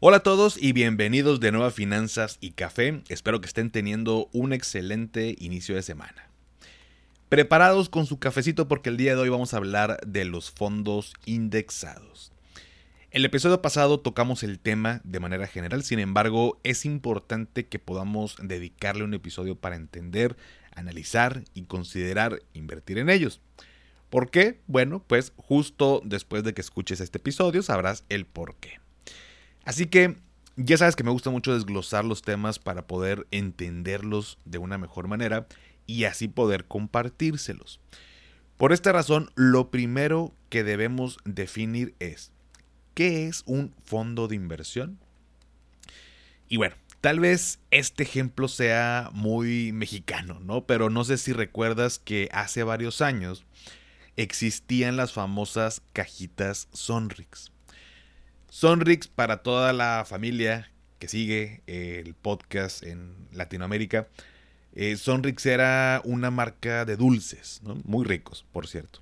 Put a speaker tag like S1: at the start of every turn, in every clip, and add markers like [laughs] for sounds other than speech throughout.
S1: Hola a todos y bienvenidos de nuevo a Finanzas y Café. Espero que estén teniendo un excelente inicio de semana. Preparados con su cafecito porque el día de hoy vamos a hablar de los fondos indexados. El episodio pasado tocamos el tema de manera general, sin embargo es importante que podamos dedicarle un episodio para entender, analizar y considerar invertir en ellos. ¿Por qué? Bueno, pues justo después de que escuches este episodio sabrás el por qué. Así que ya sabes que me gusta mucho desglosar los temas para poder entenderlos de una mejor manera y así poder compartírselos. Por esta razón, lo primero que debemos definir es, ¿qué es un fondo de inversión? Y bueno, tal vez este ejemplo sea muy mexicano, ¿no? Pero no sé si recuerdas que hace varios años existían las famosas cajitas Sonrix. Sonrix para toda la familia que sigue el podcast en Latinoamérica. Eh, Sonrix era una marca de dulces, muy ricos, por cierto.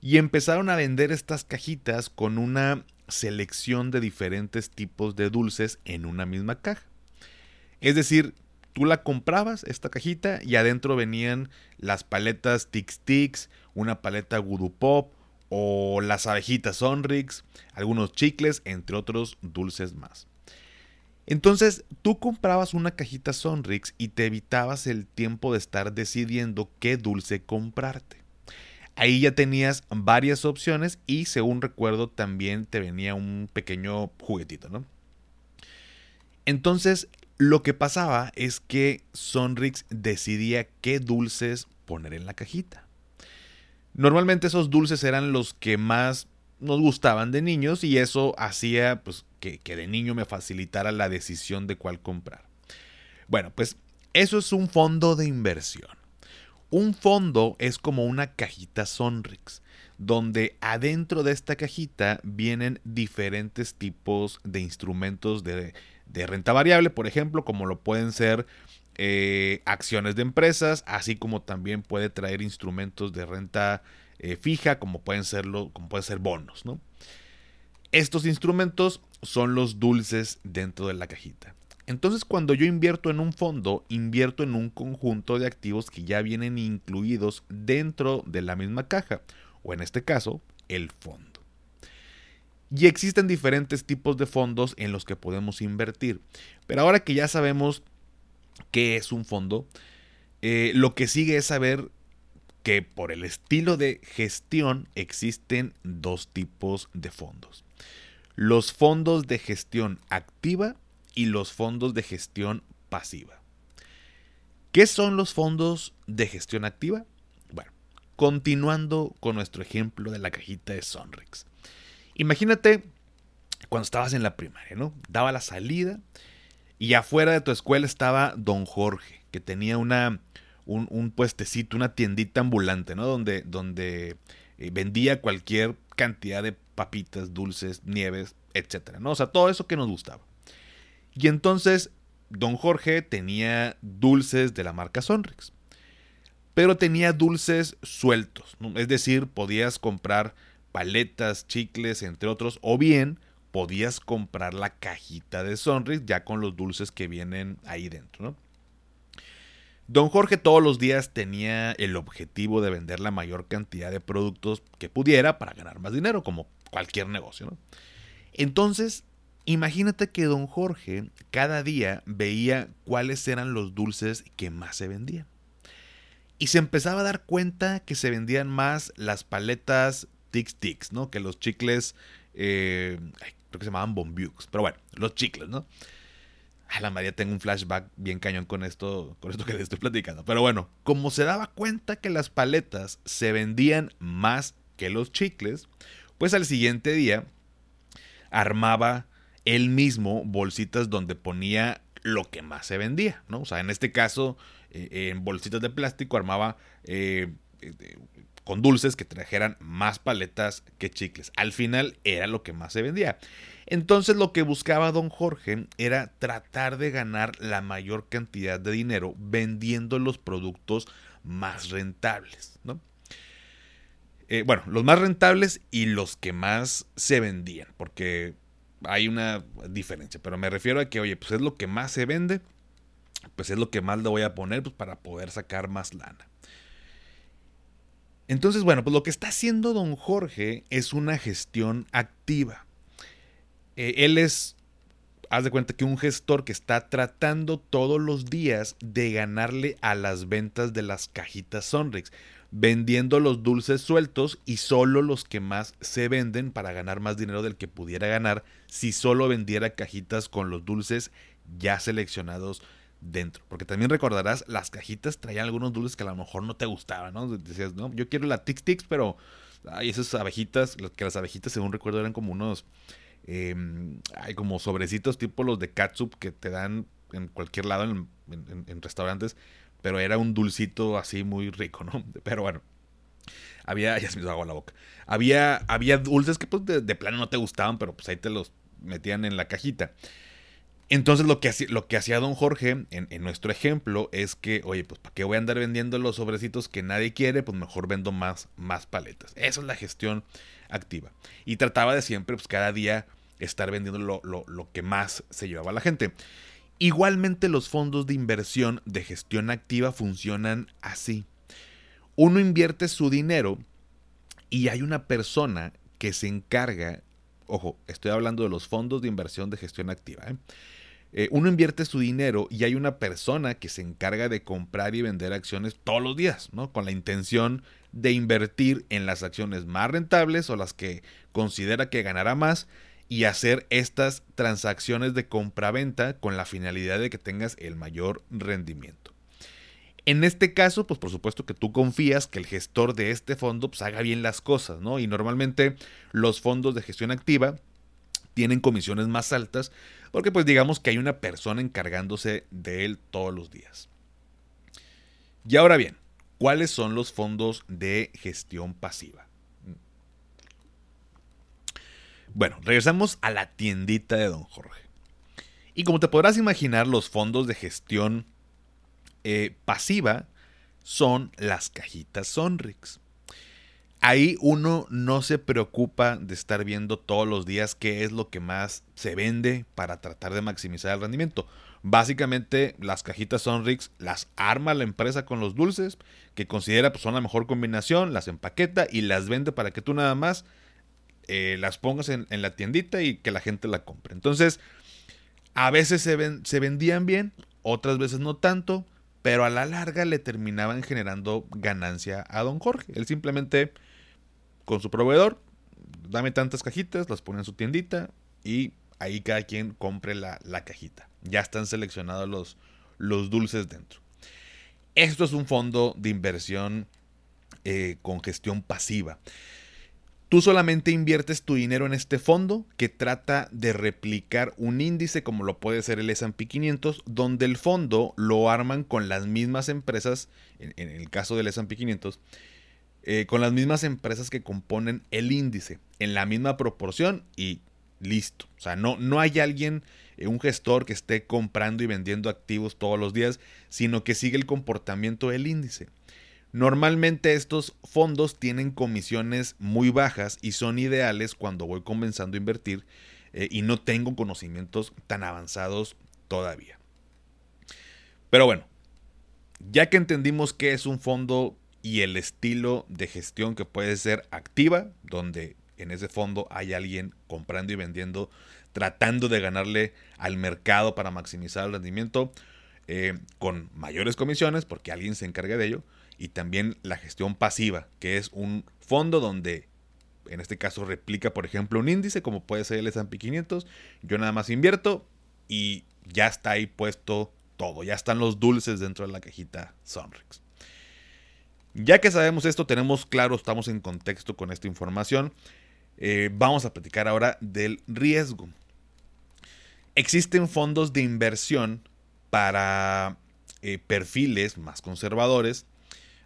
S1: Y empezaron a vender estas cajitas con una selección de diferentes tipos de dulces en una misma caja. Es decir, tú la comprabas, esta cajita, y adentro venían las paletas Tix Tix, una paleta Voodoo Pop, o las abejitas Sonrix, algunos chicles, entre otros dulces más. Entonces tú comprabas una cajita Sonrix y te evitabas el tiempo de estar decidiendo qué dulce comprarte. Ahí ya tenías varias opciones y según recuerdo también te venía un pequeño juguetito, ¿no? Entonces lo que pasaba es que Sonrix decidía qué dulces poner en la cajita. Normalmente esos dulces eran los que más nos gustaban de niños y eso hacía pues, que, que de niño me facilitara la decisión de cuál comprar. Bueno, pues eso es un fondo de inversión. Un fondo es como una cajita Sonrix, donde adentro de esta cajita vienen diferentes tipos de instrumentos de, de renta variable, por ejemplo, como lo pueden ser eh, acciones de empresas, así como también puede traer instrumentos de renta eh, fija, como pueden, serlo, como pueden ser bonos. ¿no? Estos instrumentos son los dulces dentro de la cajita. Entonces cuando yo invierto en un fondo, invierto en un conjunto de activos que ya vienen incluidos dentro de la misma caja, o en este caso, el fondo. Y existen diferentes tipos de fondos en los que podemos invertir. Pero ahora que ya sabemos qué es un fondo, eh, lo que sigue es saber que por el estilo de gestión existen dos tipos de fondos. Los fondos de gestión activa y los fondos de gestión pasiva. ¿Qué son los fondos de gestión activa? Bueno, continuando con nuestro ejemplo de la cajita de Sonrix. Imagínate cuando estabas en la primaria, ¿no? Daba la salida y afuera de tu escuela estaba don Jorge, que tenía una, un, puestecito, una tiendita ambulante, ¿no? Donde, donde eh, vendía cualquier cantidad de papitas, dulces, nieves, etcétera, ¿no? O sea, todo eso que nos gustaba. Y entonces, don Jorge tenía dulces de la marca Sonrix. Pero tenía dulces sueltos, es decir, podías comprar paletas, chicles, entre otros, o bien podías comprar la cajita de Sonrix ya con los dulces que vienen ahí dentro, Don Jorge todos los días tenía el objetivo de vender la mayor cantidad de productos que pudiera para ganar más dinero, como cualquier negocio. Entonces, imagínate que don Jorge cada día veía cuáles eran los dulces que más se vendían. Y se empezaba a dar cuenta que se vendían más las paletas Tix Tix, ¿no? Que los chicles eh, creo que se llamaban Bombiux, pero bueno, los chicles, ¿no? A la María tengo un flashback bien cañón con esto, con esto que les estoy platicando. Pero bueno, como se daba cuenta que las paletas se vendían más que los chicles, pues al siguiente día armaba él mismo bolsitas donde ponía lo que más se vendía, ¿no? O sea, en este caso, eh, en bolsitas de plástico armaba eh, con dulces que trajeran más paletas que chicles. Al final era lo que más se vendía. Entonces lo que buscaba don Jorge era tratar de ganar la mayor cantidad de dinero vendiendo los productos más rentables, ¿no? Eh, bueno, los más rentables y los que más se vendían, porque hay una diferencia, pero me refiero a que, oye, pues es lo que más se vende, pues es lo que más le voy a poner pues, para poder sacar más lana. Entonces, bueno, pues lo que está haciendo don Jorge es una gestión activa. Eh, él es, haz de cuenta que un gestor que está tratando todos los días de ganarle a las ventas de las cajitas Sonrix, vendiendo los dulces sueltos y solo los que más se venden para ganar más dinero del que pudiera ganar si solo vendiera cajitas con los dulces ya seleccionados dentro. Porque también recordarás, las cajitas traían algunos dulces que a lo mejor no te gustaban, ¿no? Decías, no, yo quiero la Tix Tix, pero hay esas abejitas, que las abejitas, según recuerdo, eran como unos, hay como sobrecitos tipo los de catsup que te dan en cualquier lado en, restaurantes, pero era un dulcito así muy rico, ¿no? [laughs] Pero bueno. Había, [laughs] ya se me hizo agua la boca. Había, había dulces que pues de, de plano no te gustaban, pero pues ahí te los metían en la cajita. Entonces lo que, hacía, don Jorge en, nuestro ejemplo es que, oye, pues ¿para qué voy a andar vendiendo los sobrecitos que nadie quiere? Pues mejor vendo más, paletas. Eso es la gestión activa. Y trataba de siempre, pues cada día estar vendiendo lo, lo que más se llevaba la gente. Igualmente los fondos de inversión de gestión activa funcionan así. Uno invierte su dinero y hay una persona que se encarga, ojo, estoy hablando de los fondos de inversión de gestión activa, ¿eh? Eh, uno invierte su dinero y hay una persona que se encarga de comprar y vender acciones todos los días, ¿no? Con la intención de invertir en las acciones más rentables o las que considera que ganará más y hacer estas transacciones de compra-venta con la finalidad de que tengas el mayor rendimiento. En este caso, pues por supuesto que tú confías que el gestor de este fondo pues, haga bien las cosas, ¿no? Y normalmente los fondos de gestión activa tienen comisiones más altas porque pues digamos que hay una persona encargándose de él todos los días. Y ahora bien, ¿cuáles son los fondos de gestión pasiva? Bueno, regresamos a la tiendita de Don Jorge. Y como te podrás imaginar, los fondos de gestión eh, pasiva son las cajitas Sonrix ahí uno no se preocupa de estar viendo todos los días qué es lo que más se vende para tratar de maximizar el rendimiento. Básicamente las cajitas Sonrix las arma la empresa con los dulces que considera pues, son la mejor combinación, las empaqueta y las vende para que tú nada más eh, las pongas en, la tiendita y que la gente la compre. Entonces, a veces se, se vendían bien, otras veces no tanto, pero a la larga le terminaban generando ganancia a don Jorge. Él simplemente con su proveedor, dame tantas cajitas, las pone en su tiendita y ahí cada quien compre la, cajita. Ya están seleccionados los, los, dulces dentro. Esto es un fondo de inversión eh, con gestión pasiva. Tú solamente inviertes tu dinero en este fondo que trata de replicar un índice como lo puede ser el S&P 500, donde el fondo lo arman con las mismas empresas, en, el caso del S&P 500, eh, con las mismas empresas que componen el índice, en la misma proporción y listo. O sea, no, no hay alguien, eh, un gestor que esté comprando y vendiendo activos todos los días, sino que sigue el comportamiento del índice. Normalmente estos fondos tienen comisiones muy bajas y son ideales cuando voy comenzando a invertir eh, y no tengo conocimientos tan avanzados todavía. Pero bueno, ya que entendimos qué es un fondo y el estilo de gestión que puede ser activa, donde en ese fondo hay alguien comprando y vendiendo, tratando de ganarle al mercado para maximizar el rendimiento eh, con mayores comisiones, porque alguien se encarga de ello, y también la gestión pasiva, que es un fondo donde en este caso replica, por ejemplo, un índice como puede ser el S&P 500, yo nada más invierto y ya está ahí puesto todo, ya están los dulces dentro de la cajita Sonrix. Ya que sabemos esto, tenemos claro, estamos en contexto con esta información, eh, vamos a platicar ahora del riesgo. Existen fondos de inversión para eh, perfiles más conservadores,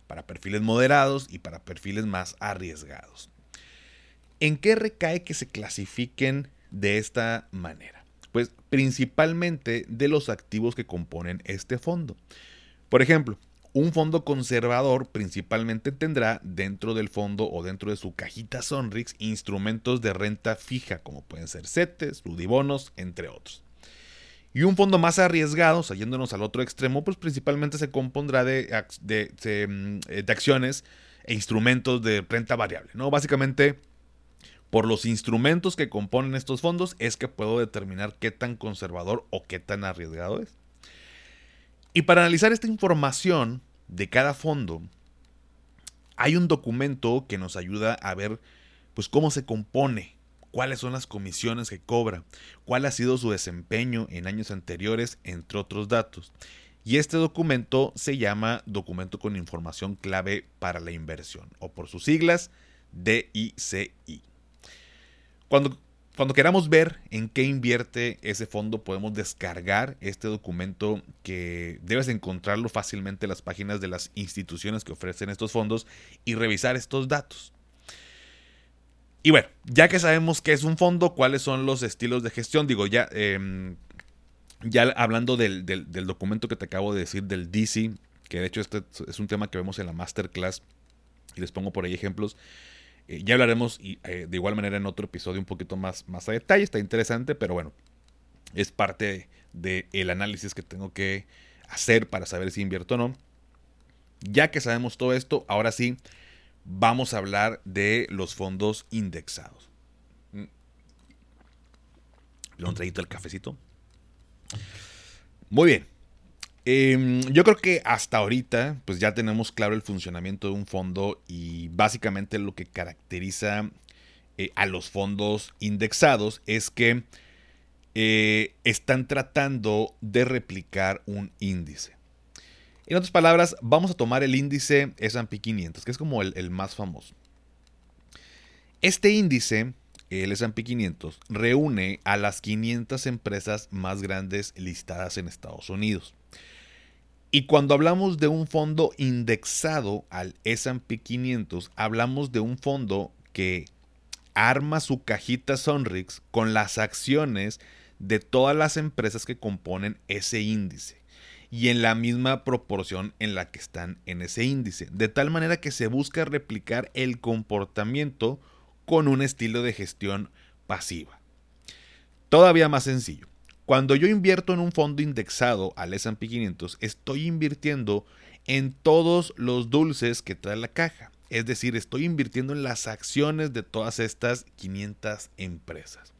S1: para perfiles moderados y para perfiles más arriesgados. ¿En qué recae que se clasifiquen de esta manera? Pues principalmente de los activos que componen este fondo. Por ejemplo, un fondo conservador principalmente tendrá dentro del fondo o dentro de su cajita Sonrix instrumentos de renta fija como pueden ser CETES, Ludibonos, entre otros. Y un fondo más arriesgado, saliéndonos al otro extremo, pues principalmente se compondrá de, mm, eh, de, acciones e instrumentos de renta variable. ¿no? Básicamente, por los instrumentos que componen estos fondos es que puedo determinar qué tan conservador o qué tan arriesgado es. Y para analizar esta información de cada fondo, hay un documento que nos ayuda a ver pues cómo se compone cuáles son las comisiones que cobra, cuál ha sido su desempeño en años anteriores, entre otros datos. Y este documento se llama Documento con Información Clave para la Inversión, o por sus siglas, DICI. Cuando, cuando queramos ver en qué invierte ese fondo, podemos descargar este documento que debes encontrarlo fácilmente en las páginas de las instituciones que ofrecen estos fondos y revisar estos datos. Y bueno, ya que sabemos qué es un fondo, cuáles son los estilos de gestión, digo, ya, em, ya hablando del, documento que te acabo de decir, del DC, que de hecho este es un tema que vemos en la masterclass, y les pongo por ahí ejemplos, eh, ya hablaremos eh, de igual manera en otro episodio un poquito más, más a detalle, está interesante, pero bueno, es parte del análisis que tengo que hacer para saber si invierto o no. Ya que sabemos todo esto, ahora sí, vamos a hablar de los fondos indexados. Mm. Un traguito el cafecito. Muy bien. Em, yo creo que hasta ahorita, pues ya tenemos claro el funcionamiento de un fondo y básicamente lo que caracteriza eh, a los fondos indexados es que eh, están tratando de replicar un índice. En otras palabras, vamos a tomar el índice S&P 500, que es como el, más famoso. Este índice, el S&P 500, reúne a las 500 empresas más grandes listadas en Estados Unidos. Y cuando hablamos de un fondo indexado al SP 500, hablamos de un fondo que arma su cajita Sonrix con las acciones de todas las empresas que componen ese índice y en la misma proporción en la que están en ese índice, de tal manera que se busca replicar el comportamiento con un estilo de gestión pasiva. Todavía más sencillo. Cuando yo invierto en un fondo indexado al S&P 500, estoy invirtiendo en todos los dulces que trae la caja. Es decir, estoy invirtiendo en las acciones de todas estas 500 empresas.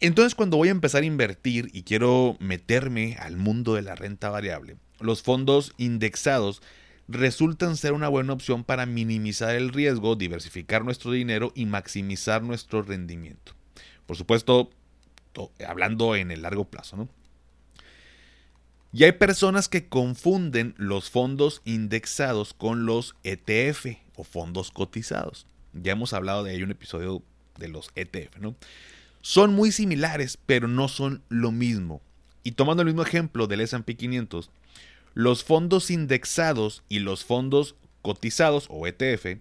S1: Entonces cuando voy a empezar a invertir y quiero meterme al mundo de la renta variable, los fondos indexados resultan ser una buena opción para minimizar el riesgo, diversificar nuestro dinero y maximizar nuestro rendimiento. Por supuesto, hablando en el largo plazo, ¿no? Y hay personas que confunden los fondos indexados con los ETF o fondos cotizados. Ya hemos hablado de ahí un episodio de los ETF, ¿no? Son muy similares, pero no son lo mismo. Y tomando el mismo ejemplo del S&P 500, los fondos indexados y los fondos cotizados o ETF,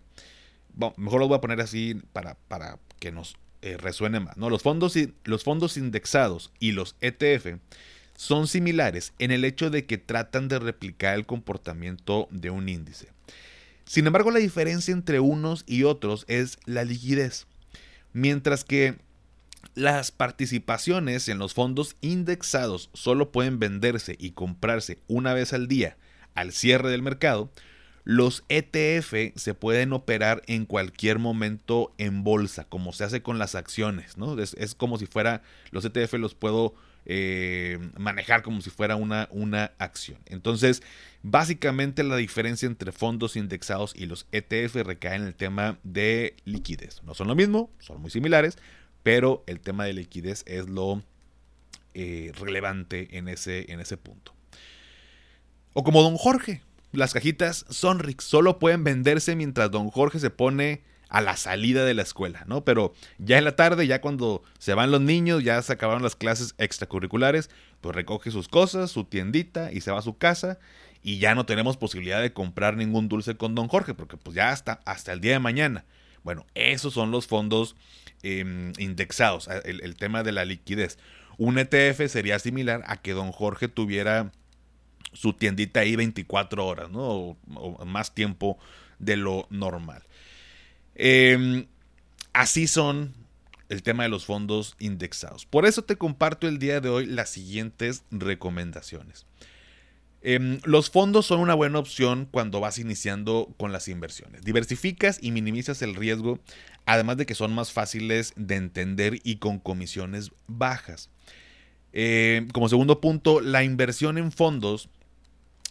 S1: mejor lo voy a poner así para, para que nos eh, resuene más. ¿no? Los, fondos, los fondos indexados y los ETF son similares en el hecho de que tratan de replicar el comportamiento de un índice. Sin embargo, la diferencia entre unos y otros es la liquidez. Mientras que las participaciones en los fondos indexados solo pueden venderse y comprarse una vez al día al cierre del mercado. Los ETF se pueden operar en cualquier momento en bolsa, como se hace con las acciones, ¿no? Es, como si fuera, los ETF los puedo eh, manejar como si fuera una, una acción. Entonces, básicamente la diferencia entre fondos indexados y los ETF recae en el tema de liquidez. No son lo mismo, son muy similares, pero el tema de liquidez es lo eh, relevante en ese, en ese punto. O como Don Jorge, las cajitas Sonrix solo pueden venderse mientras Don Jorge se pone a la salida de la escuela, ¿no? Pero ya en la tarde, ya cuando se van los niños, ya se acabaron las clases extracurriculares, pues recoge sus cosas, su tiendita y se va a su casa y ya no tenemos posibilidad de comprar ningún dulce con Don Jorge, porque pues ya hasta, hasta el día de mañana. Bueno, esos son los fondos em, indexados, el, tema de la liquidez. Un ETF sería similar a que Don Jorge tuviera su tiendita ahí 24 horas, ¿no? O, más tiempo de lo normal. Em, así son el tema de los fondos indexados. Por eso te comparto el día de hoy las siguientes recomendaciones. Em, los fondos son una buena opción cuando vas iniciando con las inversiones. Diversificas y minimizas el riesgo, además de que son más fáciles de entender y con comisiones bajas. Em, como segundo punto, la inversión en fondos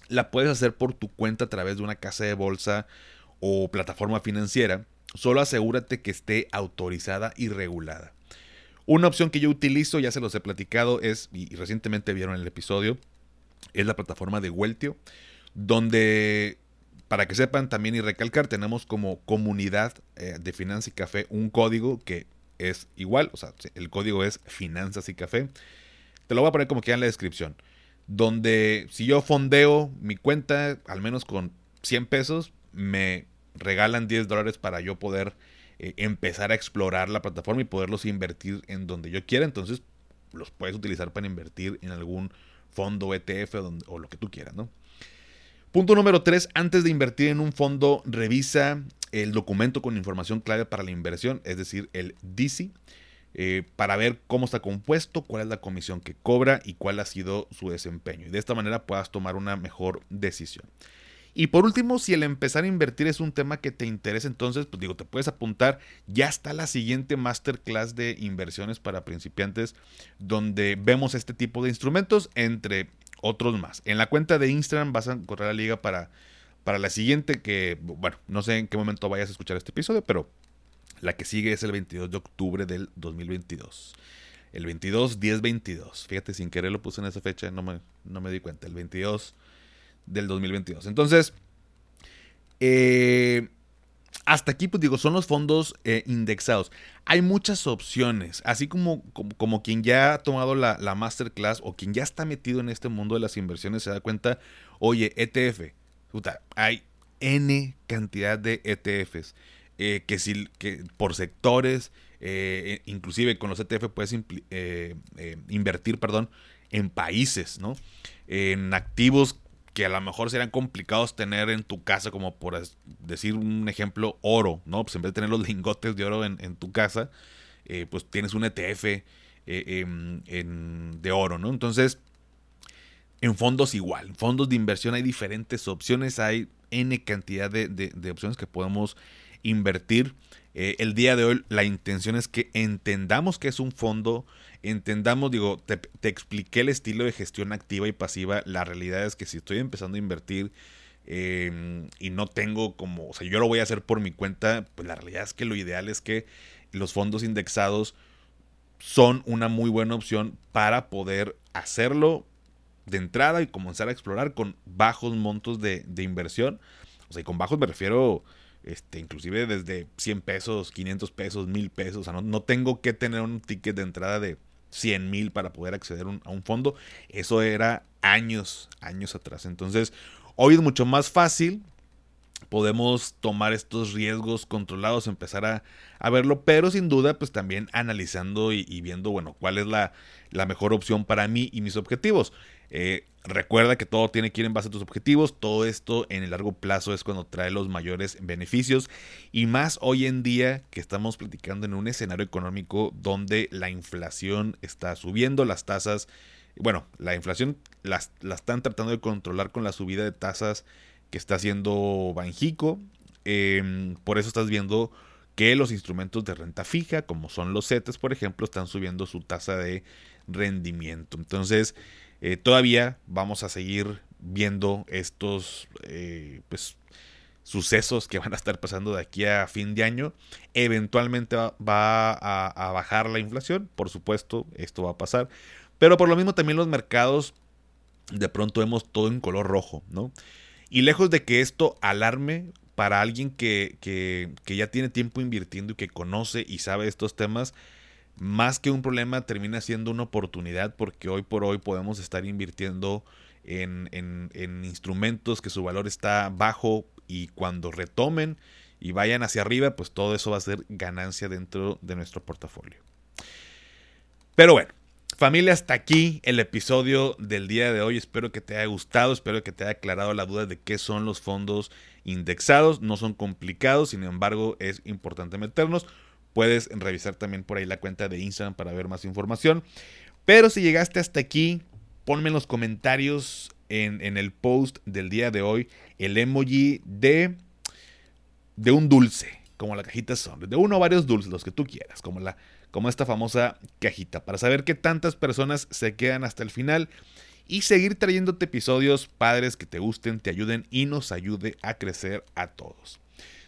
S1: la puedes hacer por tu cuenta a través de una casa de bolsa o plataforma financiera. Solo asegúrate que esté autorizada y regulada. Una opción que yo utilizo, ya se los he platicado, es, y recientemente vieron el episodio, es la plataforma de Weltio, donde, para que sepan también y recalcar, tenemos como comunidad eh, de Finanzas y Café un código que es igual, o sea, el código es Finanzas y Café. Te lo voy a poner como queda en la descripción. Donde si yo fondeo mi cuenta, al menos con 100 pesos, me regalan 10 dólares para yo poder eh, empezar a explorar la plataforma y poderlos invertir en donde yo quiera. Entonces, los puedes utilizar para invertir en algún fondo, ETF o, lo que tú quieras, ¿no? Punto número 3, antes de invertir en un fondo, revisa el documento con información clave para la inversión, es decir, el DC, eh, para ver cómo está compuesto, cuál es la comisión que cobra y cuál ha sido su desempeño. Y de esta manera puedas tomar una mejor decisión. Y por último, si el empezar a invertir es un tema que te interesa, entonces, pues digo, te puedes apuntar. Ya está la siguiente masterclass de inversiones para principiantes, donde vemos este tipo de instrumentos, entre otros más. En la cuenta de Instagram vas a encontrar la liga para, para la siguiente, que, bueno, no sé en qué momento vayas a escuchar este episodio, pero la que sigue es el 22 de octubre del 2022. El 22, 10, 22. Fíjate, sin querer lo puse en esa fecha, no me, no me di cuenta. El 22 del 2022. Entonces, eh, hasta aquí, pues digo, son los fondos eh, indexados. Hay muchas opciones, así como, como, quien ya ha tomado la, masterclass o quien ya está metido en este mundo de las inversiones se da cuenta, oye, ETF, hay N cantidad de ETFs, eh, que, si, que por sectores, inclusive con los ETF puedes invertir, perdón, en países, ¿no? En activos que a lo mejor serían complicados tener en tu casa, como por decir un ejemplo, oro, ¿no? Pues en vez de tener los [laughs] lingotes de oro en, tu casa, eh, pues tienes un ETF eh, en, de oro, ¿no? Entonces, en fondos igual, en fondos de inversión hay diferentes opciones, hay N cantidad de, de opciones que podemos invertir. Eh, el día de hoy la intención es que entendamos que es un fondo, entendamos, digo, te, expliqué el estilo de gestión activa y pasiva. La realidad es que si estoy empezando a invertir em, y no tengo como, o sea, yo lo voy a hacer por mi cuenta, pues la realidad es que lo ideal es que los fondos indexados son una muy buena opción para poder hacerlo de entrada y comenzar a explorar con bajos montos de, inversión. O sea, y con bajos me refiero este, inclusive desde 100 pesos, 500 pesos, 1000 pesos. O sea, no, no tengo que tener un ticket de entrada de 100 mil para poder acceder a un fondo. Eso era años, años atrás. Entonces, hoy es mucho más fácil. Podemos tomar estos riesgos controlados, empezar a, a verlo, pero sin duda, pues también analizando y, y viendo, bueno, cuál es la, la mejor opción para mí y mis objetivos. Eh, recuerda que todo tiene que ir en base a tus objetivos. Todo esto en el largo plazo es cuando trae los mayores beneficios. Y más hoy en día que estamos platicando en un escenario económico donde la inflación está subiendo, las tasas, bueno, la inflación la están tratando de controlar con la subida de tasas que está haciendo Banjico. Em, por eso estás viendo que los instrumentos de renta fija, como son los CETES, por ejemplo, están subiendo su tasa de rendimiento. Entonces, eh, todavía vamos a seguir viendo estos eh, pues, sucesos que van a estar pasando de aquí a fin de año. Eventualmente va, a, bajar la inflación, por supuesto, esto va a pasar. Pero por lo mismo también los mercados de pronto vemos todo en color rojo, ¿no? Y lejos de que esto alarme para alguien que, que, que ya tiene tiempo invirtiendo y que conoce y sabe estos temas, más que un problema termina siendo una oportunidad porque hoy por hoy podemos estar invirtiendo en, en instrumentos que su valor está bajo y cuando retomen y vayan hacia arriba, pues todo eso va a ser ganancia dentro de nuestro portafolio. Pero bueno, familia, hasta aquí el episodio del día de hoy. Espero que te haya gustado, espero que te haya aclarado la duda de qué son los fondos indexados. No son complicados, sin embargo es importante meternos. Puedes revisar también por ahí la cuenta de Instagram para ver más información. Pero si llegaste hasta aquí, ponme en los comentarios en, el post del día de hoy el emoji de de un dulce, como la cajita son, de uno o varios dulces, los que tú quieras, como, la, como esta famosa cajita, para saber qué tantas personas se quedan hasta el final y seguir trayéndote episodios padres que te gusten, te ayuden y nos ayude a crecer a todos.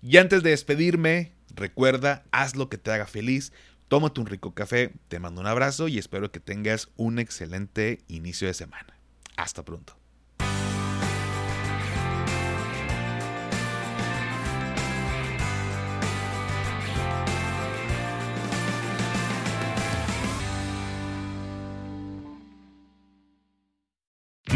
S1: Y antes de despedirme, recuerda, haz lo que te haga feliz, tómate un rico café, te mando un abrazo y espero que tengas un excelente inicio de semana. Hasta pronto.